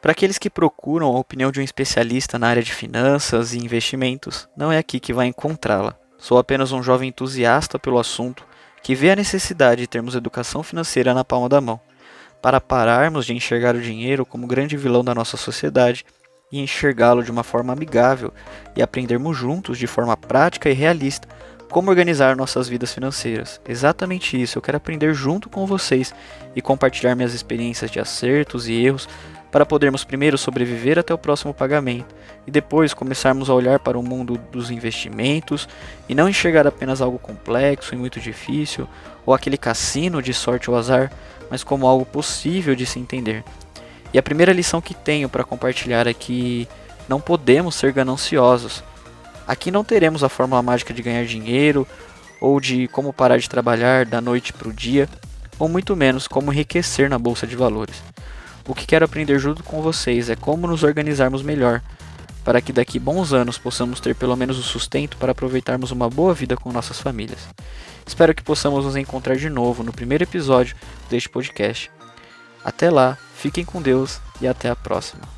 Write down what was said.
Para aqueles que procuram a opinião de um especialista na área de finanças e investimentos, não é aqui que vai encontrá-la. Sou apenas um jovem entusiasta pelo assunto que vê a necessidade de termos educação financeira na palma da mão, para pararmos de enxergar o dinheiro como grande vilão da nossa sociedade e enxergá-lo de uma forma amigável e aprendermos juntos, de forma prática e realista, como organizar nossas vidas financeiras. Exatamente isso, eu quero aprender junto com vocês e compartilhar minhas experiências de acertos e erros para podermos primeiro sobreviver até o próximo pagamento e depois começarmos a olhar para o mundo dos investimentos e não enxergar apenas algo complexo e muito difícil ou aquele cassino de sorte ou azar, mas como algo possível de se entender. E a primeira lição que tenho para compartilhar é que não podemos ser gananciosos. Aqui não teremos a fórmula mágica de ganhar dinheiro ou de como parar de trabalhar da noite para o dia, ou muito menos como enriquecer na bolsa de valores. O que quero aprender junto com vocês é como nos organizarmos melhor, para que daqui bons anos possamos ter pelo menos o sustento para aproveitarmos uma boa vida com nossas famílias. Espero que possamos nos encontrar de novo no primeiro episódio deste podcast. Até lá, fiquem com Deus e até a próxima.